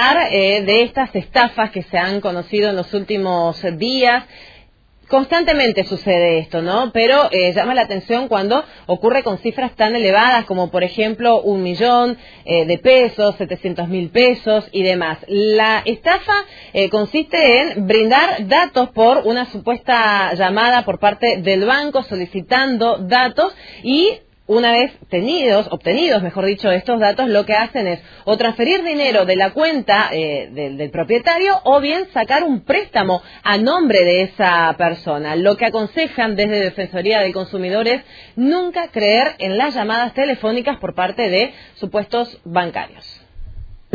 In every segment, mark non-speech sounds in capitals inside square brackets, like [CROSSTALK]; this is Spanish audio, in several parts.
Eh, de estas estafas que se han conocido en los últimos días. Constantemente sucede esto, ¿no? Pero eh, llama la atención cuando ocurre con cifras tan elevadas como, por ejemplo, un millón eh, de pesos, 700 mil pesos y demás. La estafa consiste en brindar datos por una supuesta llamada por parte del banco solicitando datos y una vez tenidos, obtenidos, mejor dicho, estos datos, lo que hacen es o transferir dinero de la cuenta eh, del, propietario o bien sacar un préstamo a nombre de esa persona. Lo que aconsejan desde Defensoría del Consumidor es nunca creer en las llamadas telefónicas por parte de supuestos bancarios.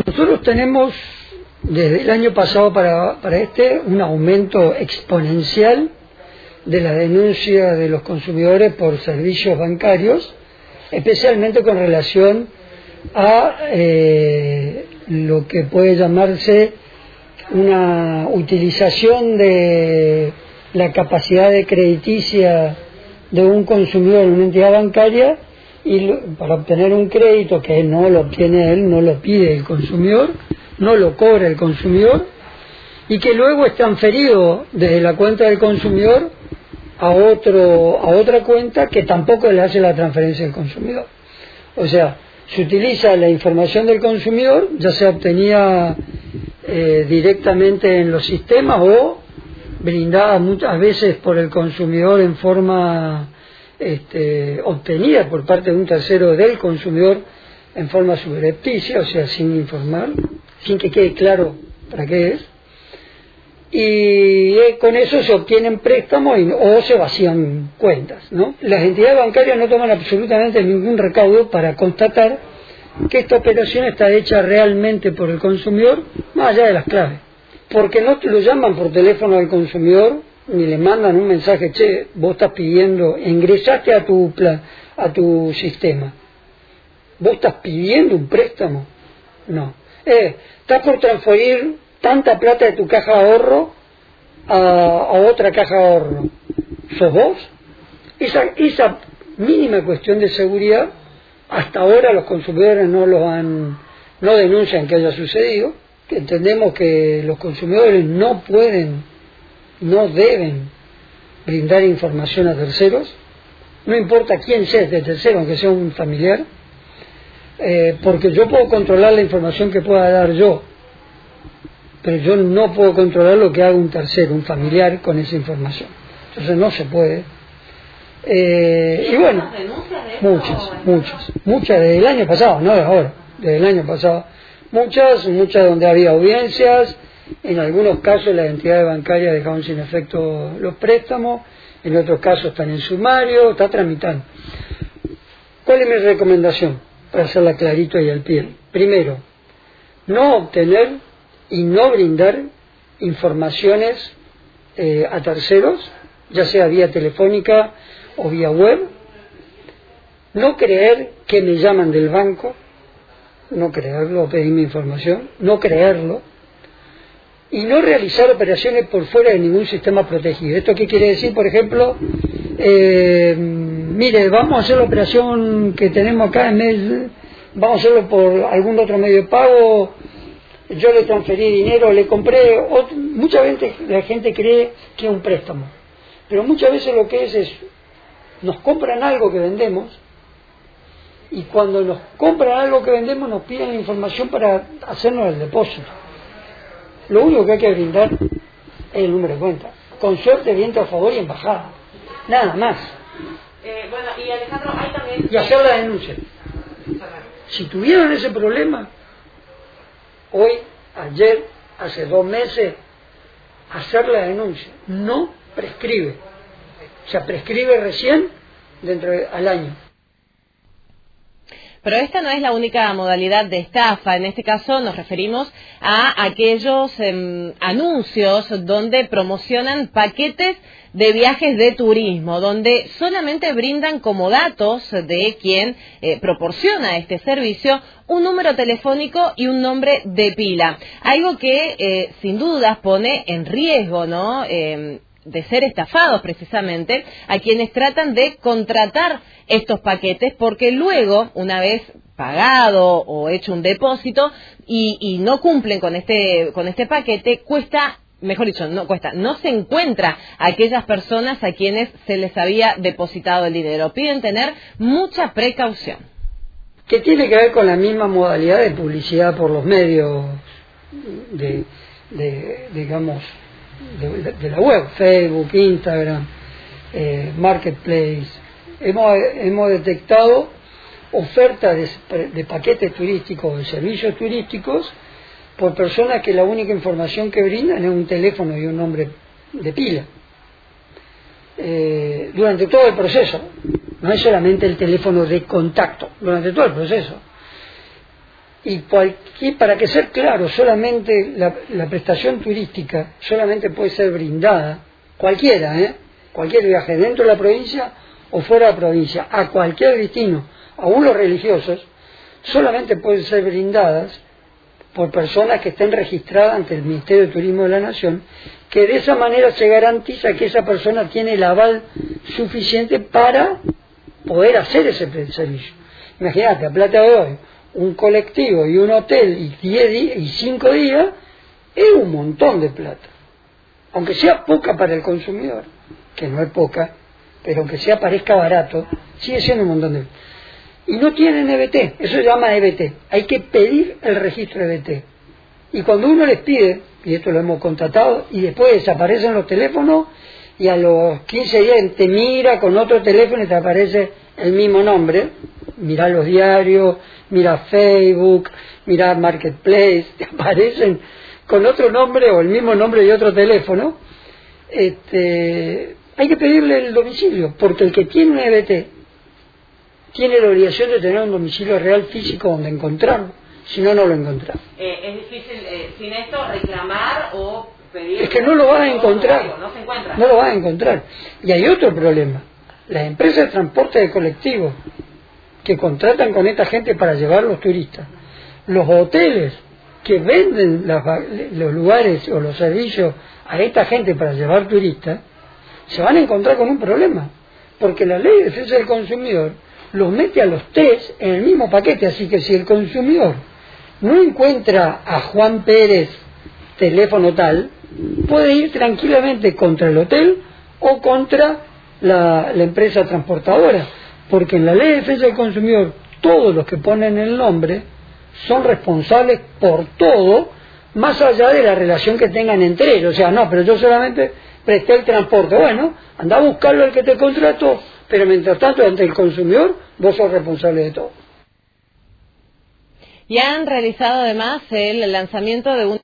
Nosotros tenemos desde el año pasado para, para este un aumento exponencial de la denuncia de los consumidores por servicios bancarios especialmente con relación a eh, lo que puede llamarse una utilización de la capacidad de crediticia de un consumidor en una entidad bancaria y para obtener un crédito que no lo obtiene él, no lo pide el consumidor, no lo cobra el consumidor y que luego es transferido desde la cuenta del consumidor a, otro, a otra cuenta que tampoco le hace la transferencia al consumidor. O sea, se utiliza la información del consumidor, ya sea obtenida eh, directamente en los sistemas o brindada muchas veces por el consumidor en forma este, obtenida por parte de un tercero del consumidor en forma subrepticia, o sea, sin informar, sin que quede claro para qué es y eh, con eso se obtienen préstamos o se vacían cuentas. ¿no? Las entidades bancarias no toman absolutamente ningún recaudo para constatar que esta operación está hecha realmente por el consumidor, más allá de las claves. Porque no te lo llaman por teléfono al consumidor ni le mandan un mensaje, che, vos estás pidiendo, ingresaste a tu, a tu sistema. ¿Vos estás pidiendo un préstamo? No. Eh, estás por transferir tanta plata de tu caja de ahorro a, otra caja de ahorro. ¿Sos vos? Esa, esa mínima cuestión de seguridad, hasta ahora los consumidores no lo han, no denuncian que haya sucedido, que entendemos que los consumidores no pueden, no deben brindar información a terceros, no importa quién sea este tercero, aunque sea un familiar, eh, porque yo puedo controlar la información que pueda dar yo, pero yo no puedo controlar lo que haga un tercero, un familiar con esa información. Entonces no se puede. Eh, y bueno, muchas, muchas, muchas desde el año pasado, no de ahora, desde el año pasado. Muchas, muchas donde había audiencias, en algunos casos las entidades bancarias dejaron sin efecto los préstamos, en otros casos están en sumario, está tramitando. ¿Cuál es mi recomendación? Para hacerla clarito y al pie. Primero, no obtener y no brindar informaciones eh, a terceros, ya sea vía telefónica o vía web, no creer que me llaman del banco, no creerlo, pedirme información, no creerlo, y no realizar operaciones por fuera de ningún sistema protegido. ¿Esto qué quiere decir? Por ejemplo, eh, mire, vamos a hacer la operación que tenemos acá en mes, vamos a hacerlo por algún otro medio de pago yo le transferí dinero, le compré, mucha gente, la gente cree que es un préstamo, pero muchas veces lo que es es, nos compran algo que vendemos y cuando nos compran algo que vendemos nos piden información para hacernos el depósito. Lo único que hay que brindar es el número de cuenta. Con suerte, viento a favor y embajada. Nada más. Eh, bueno, y Alejandro, hay también... Y hacer la denuncia. Si tuvieron ese problema, hoy, ayer, hace dos meses, hacer la denuncia. No prescribe. O sea, prescribe recién dentro del al año. Pero esta no es la única modalidad de estafa. En este caso nos referimos a aquellos em, anuncios donde promocionan paquetes de viajes de turismo, donde solamente brindan como datos de quien eh, proporciona este servicio un número telefónico y un nombre de pila. Algo que eh, sin dudas pone en riesgo, ¿no? De ser estafados precisamente a quienes tratan de contratar estos paquetes porque luego, una vez pagado o hecho un depósito y, y no cumplen con este, con este paquete, cuesta mejor dicho, no cuesta, no se encuentra a aquellas personas a quienes se les había depositado el dinero. Piden tener mucha precaución. Que tiene que ver con la misma modalidad de publicidad por los medios de, digamos, de, la web, Facebook, Instagram, eh, Marketplace. Hemos, hemos detectado ofertas de, paquetes turísticos, de servicios turísticos, por personas que la única información que brindan es un teléfono y un nombre de pila. Eh, durante todo el proceso, no es solamente el teléfono de contacto, durante todo el proceso. Y para que ser claro, solamente la, prestación turística solamente puede ser brindada, cualquiera, ¿eh? cualquier viaje dentro de la provincia o fuera de la provincia, a cualquier destino, aún los religiosos, solamente pueden ser brindadas por personas que estén registradas ante el Ministerio de Turismo de la Nación, que de esa manera se garantiza que esa persona tiene el aval suficiente para poder hacer ese servicio. Imagínate, a plata de hoy, un colectivo y un hotel y, diez y cinco días es un montón de plata. Aunque sea poca para el consumidor, que no es poca, pero aunque sea parezca barato, sigue siendo un montón de y no tienen EBT, eso se llama EBT. Hay que pedir el registro EBT. Y cuando uno les pide, y esto lo hemos contratado, y después desaparecen los teléfonos, y a los 15 días te mira con otro teléfono y te aparece el mismo nombre, mira los diarios, mira Facebook, mira Marketplace, [LAUGHS] te aparecen con otro nombre o el mismo nombre de otro teléfono, este, hay que pedirle el domicilio, porque el que tiene un EBT tiene la obligación de tener un domicilio real físico donde encontrarlo, si no, no lo encontramos. Eh, es difícil eh, sin esto reclamar o pedir... Es que no lo vas a encontrar. No, se encuentra. no lo vas a encontrar. Y hay otro problema. Las empresas de transporte de colectivos que contratan con esta gente para llevar los turistas, los hoteles que venden los lugares o los servicios a esta gente para llevar turistas, se van a encontrar con un problema. Porque la ley de defensa del consumidor los mete a los tres en el mismo paquete, así que si el consumidor no encuentra a Juan Pérez teléfono tal, puede ir tranquilamente contra el hotel o contra la, empresa transportadora, porque en la ley de defensa del consumidor todos los que ponen el nombre son responsables por todo, más allá de la relación que tengan entre ellos. O sea, no, pero yo solamente presté el transporte. Bueno, anda a buscarlo el que te contrató, pero mientras tanto, ante el consumidor, vos sos responsable de todo. Y han realizado además el lanzamiento de un